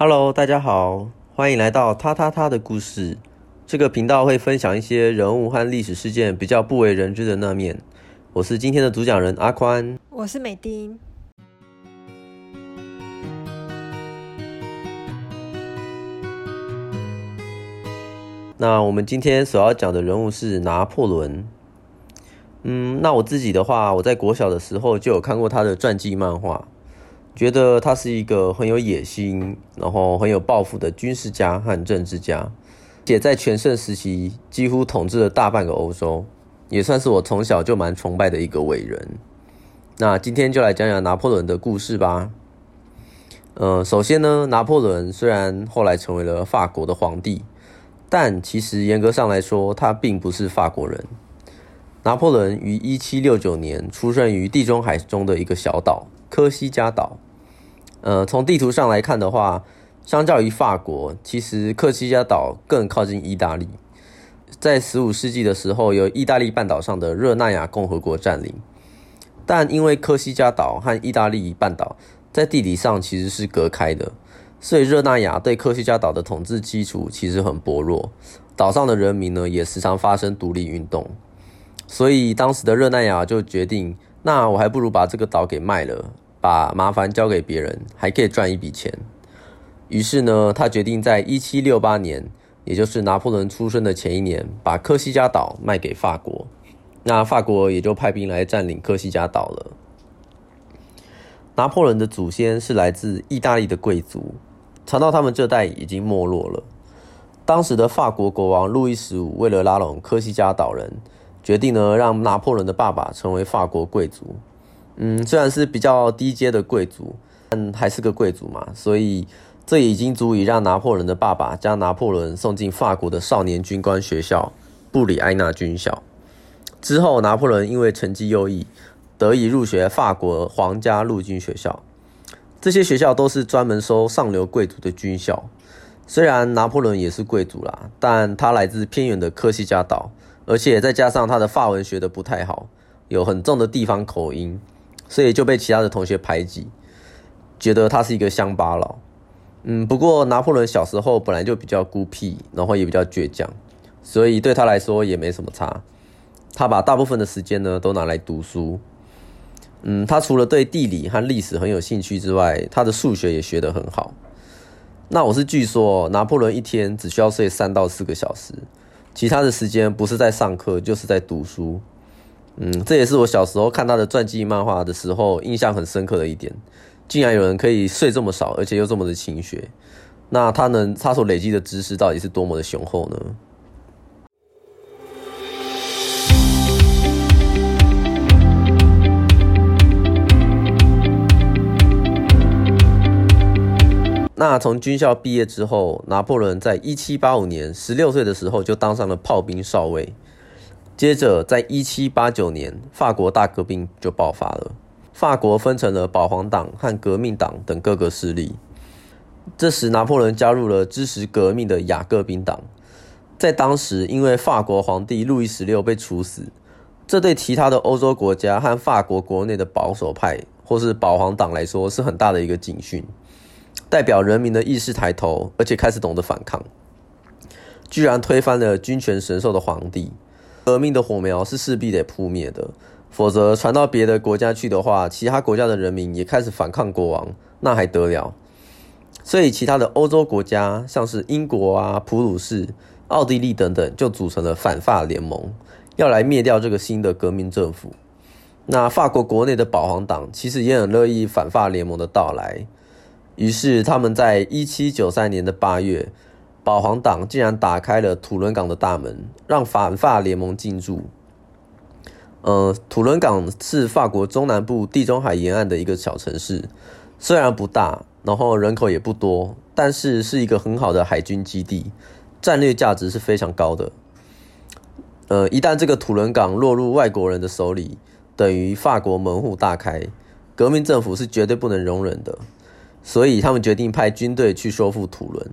Hello，大家好，欢迎来到他他他的故事。这个频道会分享一些人物和历史事件比较不为人知的那面。我是今天的主讲人阿宽，我是美丁。那我们今天所要讲的人物是拿破仑。嗯，那我自己的话，我在国小的时候就有看过他的传记漫画，觉得他是一个很有野心，然后很有抱负的军事家和政治家，且在全盛时期几乎统治了大半个欧洲，也算是我从小就蛮崇拜的一个伟人。那今天就来讲讲拿破仑的故事吧。呃，首先呢，拿破仑虽然后来成为了法国的皇帝。但其实严格上来说，他并不是法国人。拿破仑于一七六九年出生于地中海中的一个小岛——科西嘉岛。呃，从地图上来看的话，相较于法国，其实科西嘉岛更靠近意大利。在十五世纪的时候，由意大利半岛上的热那亚共和国占领。但因为科西嘉岛和意大利半岛在地理上其实是隔开的。所以热那亚对科西嘉岛的统治基础其实很薄弱，岛上的人民呢也时常发生独立运动，所以当时的热那亚就决定，那我还不如把这个岛给卖了，把麻烦交给别人，还可以赚一笔钱。于是呢，他决定在一七六八年，也就是拿破仑出生的前一年，把科西嘉岛卖给法国，那法国也就派兵来占领科西嘉岛了。拿破仑的祖先是来自意大利的贵族。传到他们这代已经没落了。当时的法国国王路易十五为了拉拢科西嘉岛人，决定呢让拿破仑的爸爸成为法国贵族。嗯，虽然是比较低阶的贵族，但还是个贵族嘛，所以这已经足以让拿破仑的爸爸将拿破仑送进法国的少年军官学校布里埃纳军校。之后，拿破仑因为成绩优异，得以入学法国皇家陆军学校。这些学校都是专门收上流贵族的军校。虽然拿破仑也是贵族啦，但他来自偏远的科西嘉岛，而且再加上他的法文学的不太好，有很重的地方口音，所以就被其他的同学排挤，觉得他是一个乡巴佬。嗯，不过拿破仑小时候本来就比较孤僻，然后也比较倔强，所以对他来说也没什么差。他把大部分的时间呢都拿来读书。嗯，他除了对地理和历史很有兴趣之外，他的数学也学得很好。那我是据说，拿破仑一天只需要睡三到四个小时，其他的时间不是在上课就是在读书。嗯，这也是我小时候看他的传记漫画的时候印象很深刻的一点，竟然有人可以睡这么少，而且又这么的勤学。那他能他所累积的知识到底是多么的雄厚呢？那从军校毕业之后，拿破仑在一七八五年十六岁的时候就当上了炮兵少尉。接着，在一七八九年，法国大革命就爆发了。法国分成了保皇党和革命党等各个势力。这时，拿破仑加入了支持革命的雅各宾党。在当时，因为法国皇帝路易十六被处死，这对其他的欧洲国家和法国国内的保守派或是保皇党来说是很大的一个警讯。代表人民的意识抬头，而且开始懂得反抗，居然推翻了君权神授的皇帝。革命的火苗是势必得扑灭的，否则传到别的国家去的话，其他国家的人民也开始反抗国王，那还得了？所以，其他的欧洲国家，像是英国啊、普鲁士、奥地利等等，就组成了反法联盟，要来灭掉这个新的革命政府。那法国国内的保皇党其实也很乐意反法联盟的到来。于是，他们在一七九三年的八月，保皇党竟然打开了土伦港的大门，让反法联盟进驻。呃，土伦港是法国中南部地中海沿岸的一个小城市，虽然不大，然后人口也不多，但是是一个很好的海军基地，战略价值是非常高的。呃，一旦这个土伦港落入外国人的手里，等于法国门户大开，革命政府是绝对不能容忍的。所以他们决定派军队去收复土伦。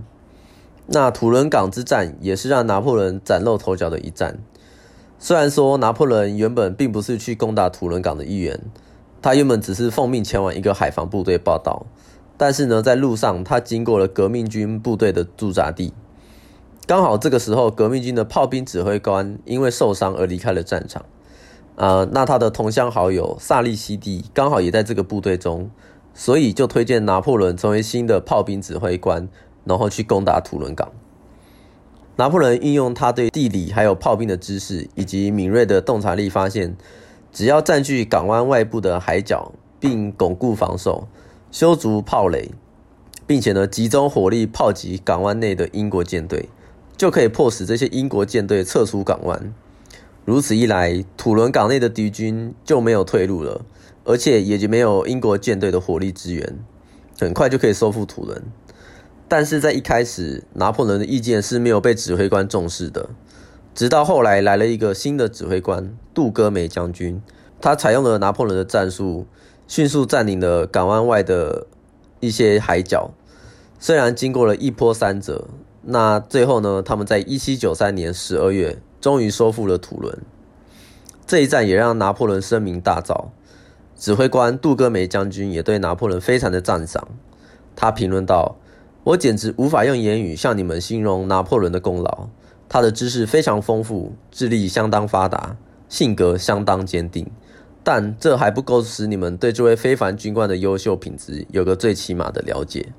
那土伦港之战也是让拿破仑崭露头角的一战。虽然说拿破仑原本并不是去攻打土伦港的一员，他原本只是奉命前往一个海防部队报道，但是呢，在路上他经过了革命军部队的驻扎地，刚好这个时候革命军的炮兵指挥官因为受伤而离开了战场。呃，那他的同乡好友萨利西蒂刚好也在这个部队中，所以就推荐拿破仑成为新的炮兵指挥官，然后去攻打土伦港。拿破仑运用他对地理还有炮兵的知识以及敏锐的洞察力，发现只要占据港湾外部的海角，并巩固防守，修筑炮垒，并且呢集中火力炮击港湾内的英国舰队，就可以迫使这些英国舰队撤出港湾。如此一来，土伦港内的敌军就没有退路了，而且也就没有英国舰队的火力支援，很快就可以收复土伦。但是在一开始，拿破仑的意见是没有被指挥官重视的。直到后来来了一个新的指挥官杜戈梅将军，他采用了拿破仑的战术，迅速占领了港湾外的一些海角。虽然经过了一波三折，那最后呢，他们在一七九三年十二月。终于收复了土伦，这一战也让拿破仑声名大噪。指挥官杜戈梅将军也对拿破仑非常的赞赏。他评论道：“我简直无法用言语向你们形容拿破仑的功劳。他的知识非常丰富，智力相当发达，性格相当坚定。但这还不够使你们对这位非凡军官的优秀品质有个最起码的了解。”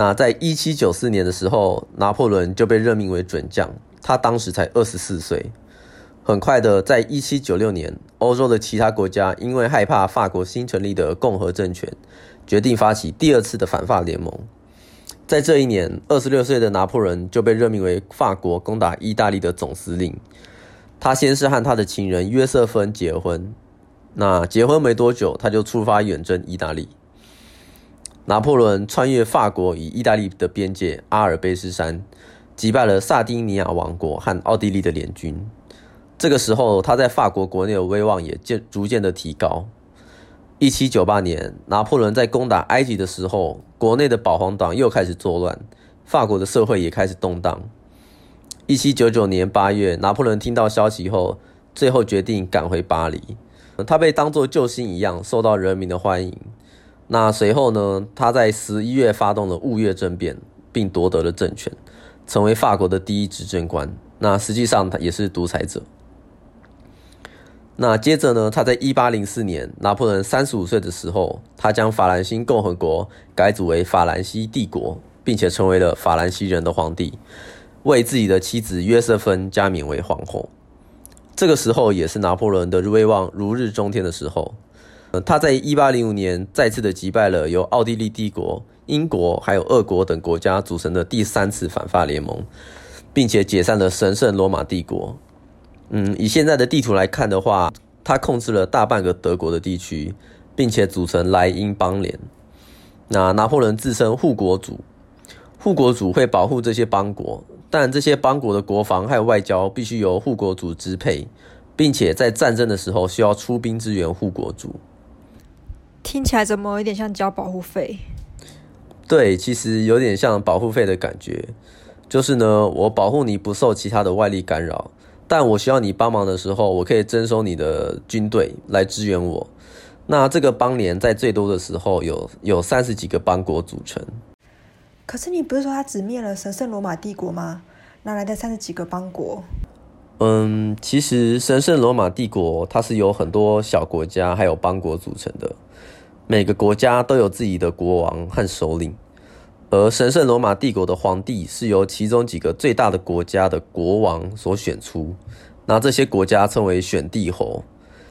那在一七九四年的时候，拿破仑就被任命为准将，他当时才二十四岁。很快的，在一七九六年，欧洲的其他国家因为害怕法国新成立的共和政权，决定发起第二次的反法联盟。在这一年，二十六岁的拿破仑就被任命为法国攻打意大利的总司令。他先是和他的情人约瑟芬结婚，那结婚没多久，他就出发远征意大利。拿破仑穿越法国与意大利的边界阿尔卑斯山，击败了萨丁尼亚王国和奥地利的联军。这个时候，他在法国国内的威望也渐逐渐的提高。一七九八年，拿破仑在攻打埃及的时候，国内的保皇党又开始作乱，法国的社会也开始动荡。一七九九年八月，拿破仑听到消息后，最后决定赶回巴黎。他被当作救星一样，受到人民的欢迎。那随后呢？他在十一月发动了雾月政变，并夺得了政权，成为法国的第一执政官。那实际上他也是独裁者。那接着呢？他在一八零四年，拿破仑三十五岁的时候，他将法兰西共和国改组为法兰西帝国，并且成为了法兰西人的皇帝，为自己的妻子约瑟芬加冕为皇后。这个时候也是拿破仑的威望如日中天的时候。他在一八零五年再次的击败了由奥地利帝国、英国还有俄国等国家组成的第三次反法联盟，并且解散了神圣罗马帝国。嗯，以现在的地图来看的话，他控制了大半个德国的地区，并且组成莱茵邦联。那拿破仑自称护国主，护国主会保护这些邦国，但这些邦国的国防还有外交必须由护国主支配，并且在战争的时候需要出兵支援护国主。听起来怎么有点像交保护费？对，其实有点像保护费的感觉。就是呢，我保护你不受其他的外力干扰，但我需要你帮忙的时候，我可以征收你的军队来支援我。那这个邦联在最多的时候有有三十几个邦国组成。可是你不是说他只灭了神圣罗马帝国吗？哪来的三十几个邦国？嗯，其实神圣罗马帝国它是由很多小国家还有邦国组成的。每个国家都有自己的国王和首领，而神圣罗马帝国的皇帝是由其中几个最大的国家的国王所选出，那这些国家称为选帝侯。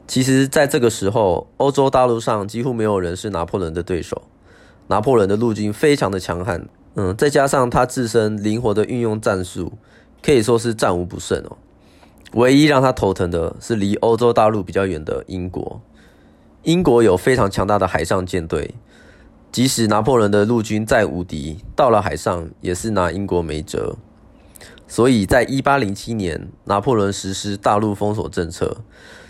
其实，在这个时候，欧洲大陆上几乎没有人是拿破仑的对手。拿破仑的陆军非常的强悍，嗯，再加上他自身灵活的运用战术，可以说是战无不胜哦。唯一让他头疼的是离欧洲大陆比较远的英国。英国有非常强大的海上舰队，即使拿破仑的陆军再无敌，到了海上也是拿英国没辙。所以在一八零七年，拿破仑实施大陆封锁政策，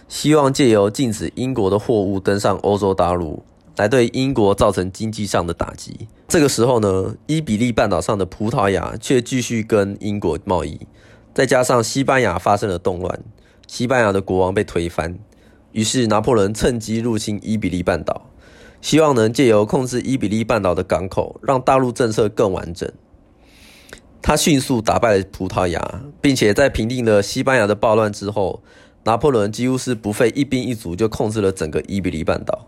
希望借由禁止英国的货物登上欧洲大陆，来对英国造成经济上的打击。这个时候呢，伊比利半岛上的葡萄牙却继续跟英国贸易，再加上西班牙发生了动乱，西班牙的国王被推翻，于是拿破仑趁机入侵伊比利半岛，希望能借由控制伊比利半岛的港口，让大陆政策更完整。他迅速打败了葡萄牙，并且在平定了西班牙的暴乱之后，拿破仑几乎是不费一兵一卒就控制了整个伊比利半岛。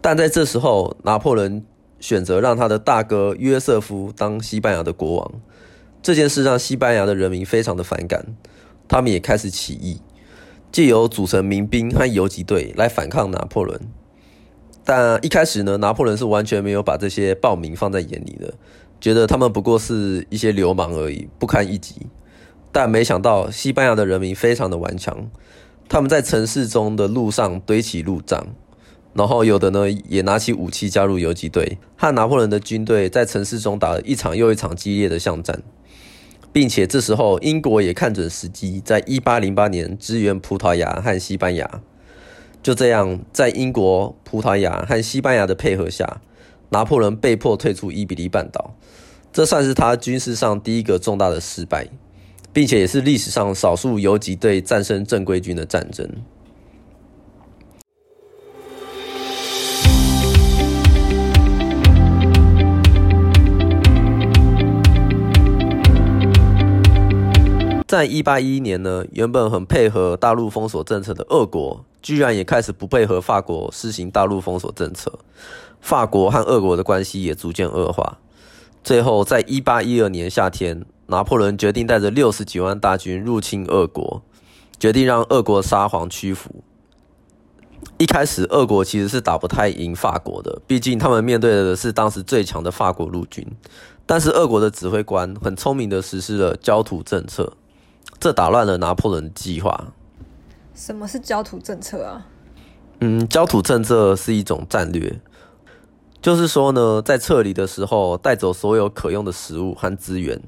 但在这时候，拿破仑选择让他的大哥约瑟夫当西班牙的国王，这件事让西班牙的人民非常的反感，他们也开始起义，借由组成民兵和游击队来反抗拿破仑。但一开始呢，拿破仑是完全没有把这些暴民放在眼里的。觉得他们不过是一些流氓而已，不堪一击。但没想到西班牙的人民非常的顽强，他们在城市中的路上堆起路障，然后有的呢也拿起武器加入游击队，和拿破仑的军队在城市中打了一场又一场激烈的巷战，并且这时候英国也看准时机，在一八零八年支援葡萄牙和西班牙。就这样，在英国、葡萄牙和西班牙的配合下。拿破仑被迫退出伊比利半岛，这算是他军事上第一个重大的失败，并且也是历史上少数游击队战胜正规军的战争。在一八一一年呢，原本很配合大陆封锁政策的俄国，居然也开始不配合法国施行大陆封锁政策。法国和俄国的关系也逐渐恶化。最后，在一八一二年夏天，拿破仑决定带着六十几万大军入侵俄国，决定让俄国沙皇屈服。一开始，俄国其实是打不太赢法国的，毕竟他们面对的是当时最强的法国陆军。但是，俄国的指挥官很聪明的实施了焦土政策，这打乱了拿破仑计划。什么是焦土政策啊？嗯，焦土政策是一种战略。就是说呢，在撤离的时候带走所有可用的食物和资源，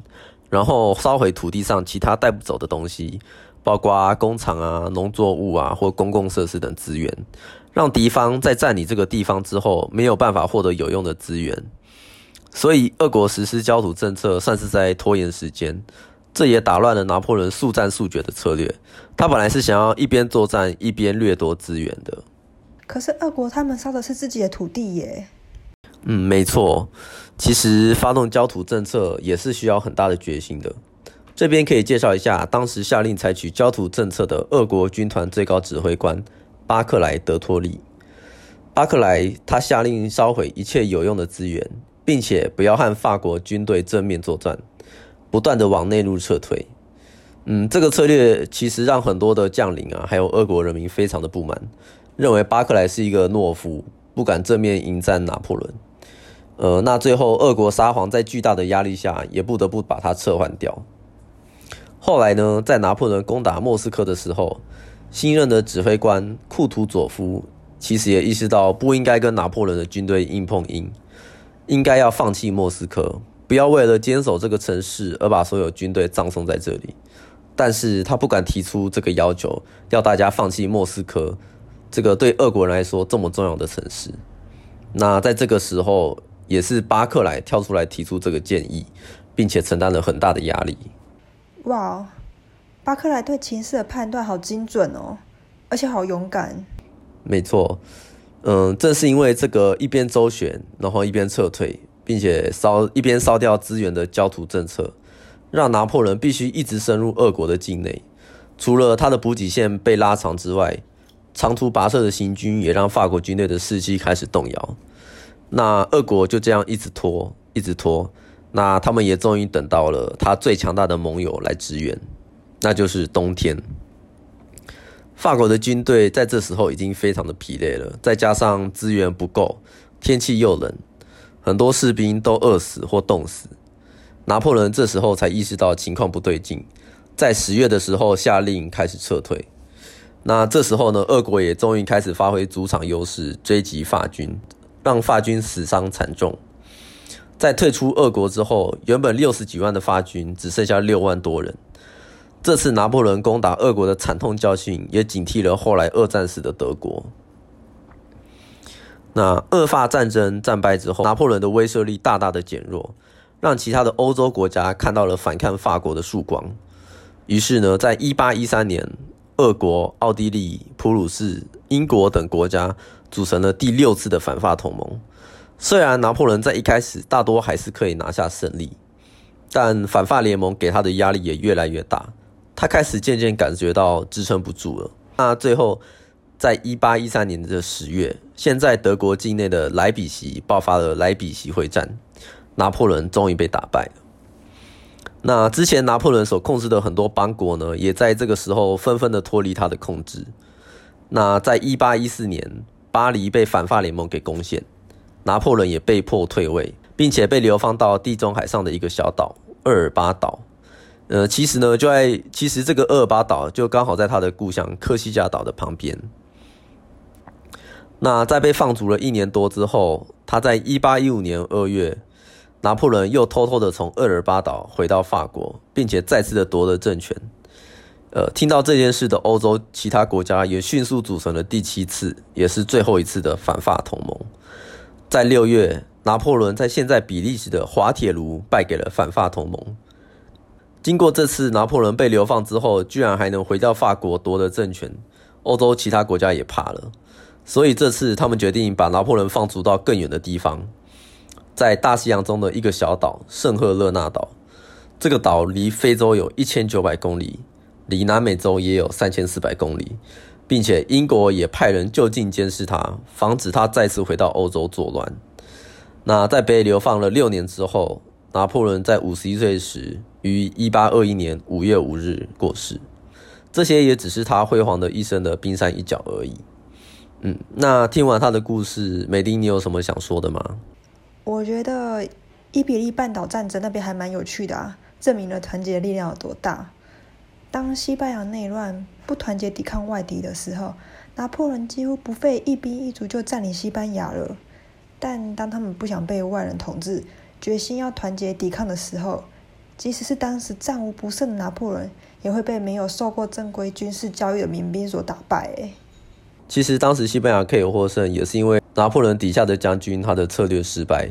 然后烧毁土地上其他带不走的东西，包括工厂啊、农作物啊或公共设施等资源，让敌方在占领这个地方之后没有办法获得有用的资源。所以，俄国实施焦土政策算是在拖延时间，这也打乱了拿破仑速战速决的策略。他本来是想要一边作战一边掠夺资源的。可是，俄国他们烧的是自己的土地耶。嗯，没错。其实发动焦土政策也是需要很大的决心的。这边可以介绍一下，当时下令采取焦土政策的俄国军团最高指挥官巴克莱德托利。巴克莱他下令烧毁一切有用的资源，并且不要和法国军队正面作战，不断的往内陆撤退。嗯，这个策略其实让很多的将领啊，还有俄国人民非常的不满，认为巴克莱是一个懦夫，不敢正面迎战拿破仑。呃，那最后，俄国沙皇在巨大的压力下，也不得不把他撤换掉。后来呢，在拿破仑攻打莫斯科的时候，新任的指挥官库图佐夫其实也意识到不应该跟拿破仑的军队硬碰硬，应该要放弃莫斯科，不要为了坚守这个城市而把所有军队葬送在这里。但是他不敢提出这个要求，要大家放弃莫斯科这个对俄国人来说这么重要的城市。那在这个时候。也是巴克莱跳出来提出这个建议，并且承担了很大的压力。哇，巴克莱对情势的判断好精准哦，而且好勇敢。没错，嗯，正是因为这个一边周旋，然后一边撤退，并且烧一边烧掉资源的焦土政策，让拿破仑必须一直深入俄国的境内。除了他的补给线被拉长之外，长途跋涉的行军也让法国军队的士气开始动摇。那俄国就这样一直拖，一直拖，那他们也终于等到了他最强大的盟友来支援，那就是冬天。法国的军队在这时候已经非常的疲累了，再加上资源不够，天气又冷，很多士兵都饿死或冻死。拿破仑这时候才意识到情况不对劲，在十月的时候下令开始撤退。那这时候呢，俄国也终于开始发挥主场优势，追击法军。让法军死伤惨重。在退出俄国之后，原本六十几万的法军只剩下六万多人。这次拿破仑攻打俄国的惨痛教训，也警惕了后来二战时的德国。那俄法战争战败之后，拿破仑的威慑力大大的减弱，让其他的欧洲国家看到了反抗法国的曙光。于是呢，在一八一三年，俄国、奥地利、普鲁士、英国等国家组成了第六次的反法同盟。虽然拿破仑在一开始大多还是可以拿下胜利，但反法联盟给他的压力也越来越大，他开始渐渐感觉到支撑不住了。那最后，在一八一三年的十月，现在德国境内的莱比锡爆发了莱比锡会战，拿破仑终于被打败。那之前拿破仑所控制的很多邦国呢，也在这个时候纷纷的脱离他的控制。那在一八一四年，巴黎被反法联盟给攻陷。拿破仑也被迫退位，并且被流放到地中海上的一个小岛厄尔巴岛。呃，其实呢，就在其实这个厄尔巴岛就刚好在他的故乡科西嘉岛的旁边。那在被放逐了一年多之后，他在一八一五年二月，拿破仑又偷偷的从厄尔巴岛回到法国，并且再次的夺得政权。呃，听到这件事的欧洲其他国家也迅速组成了第七次，也是最后一次的反法同盟。在六月，拿破仑在现在比利时的滑铁卢败给了反法同盟。经过这次拿破仑被流放之后，居然还能回到法国夺得政权，欧洲其他国家也怕了，所以这次他们决定把拿破仑放逐到更远的地方，在大西洋中的一个小岛圣赫勒纳岛。这个岛离非洲有一千九百公里，离南美洲也有三千四百公里。并且英国也派人就近监视他，防止他再次回到欧洲作乱。那在被流放了六年之后，拿破仑在五十一岁时于一八二一年五月五日过世。这些也只是他辉煌的一生的冰山一角而已。嗯，那听完他的故事，美丁，你有什么想说的吗？我觉得伊比利半岛战争那边还蛮有趣的啊，证明了团结的力量有多大。当西班牙内乱，不团结抵抗外敌的时候，拿破仑几乎不费一兵一卒就占领西班牙了。但当他们不想被外人统治，决心要团结抵抗的时候，即使是当时战无不胜的拿破仑，也会被没有受过正规军事教育的民兵所打败。其实当时西班牙可以获胜，也是因为拿破仑底下的将军他的策略失败。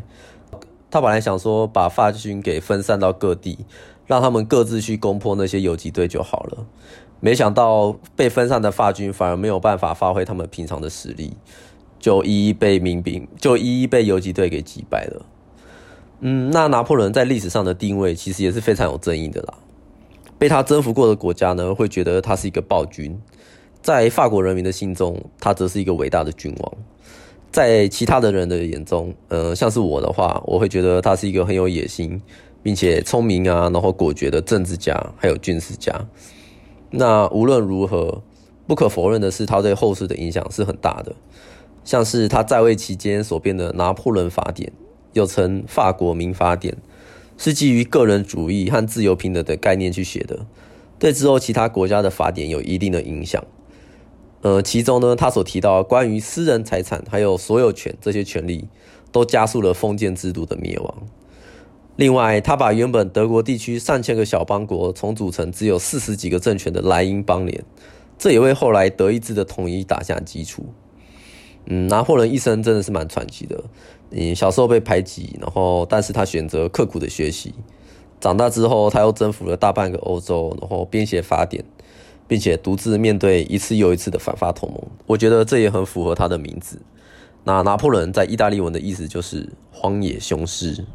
他本来想说把法军给分散到各地。让他们各自去攻破那些游击队就好了。没想到被分散的法军反而没有办法发挥他们平常的实力，就一一被民兵就一一被游击队给击败了。嗯，那拿破仑在历史上的定位其实也是非常有争议的啦。被他征服过的国家呢，会觉得他是一个暴君；在法国人民的心中，他则是一个伟大的君王。在其他的人的眼中，呃，像是我的话，我会觉得他是一个很有野心。并且聪明啊，然后果决的政治家，还有军事家。那无论如何，不可否认的是，他对后世的影响是很大的。像是他在位期间所编的《拿破仑法典》，又称《法国民法典》，是基于个人主义和自由平等的概念去写的，对之后其他国家的法典有一定的影响。呃，其中呢，他所提到关于私人财产还有所有权这些权利，都加速了封建制度的灭亡。另外，他把原本德国地区上千个小邦国重组成只有四十几个政权的莱茵邦联，这也为后来德意志的统一打下基础。嗯，拿破仑一生真的是蛮传奇的。嗯，小时候被排挤，然后但是他选择刻苦的学习，长大之后他又征服了大半个欧洲，然后编写法典，并且独自面对一次又一次的反法同盟。我觉得这也很符合他的名字。那拿破仑在意大利文的意思就是荒野雄狮。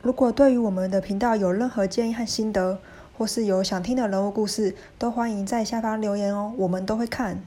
如果对于我们的频道有任何建议和心得，或是有想听的人物故事，都欢迎在下方留言哦，我们都会看。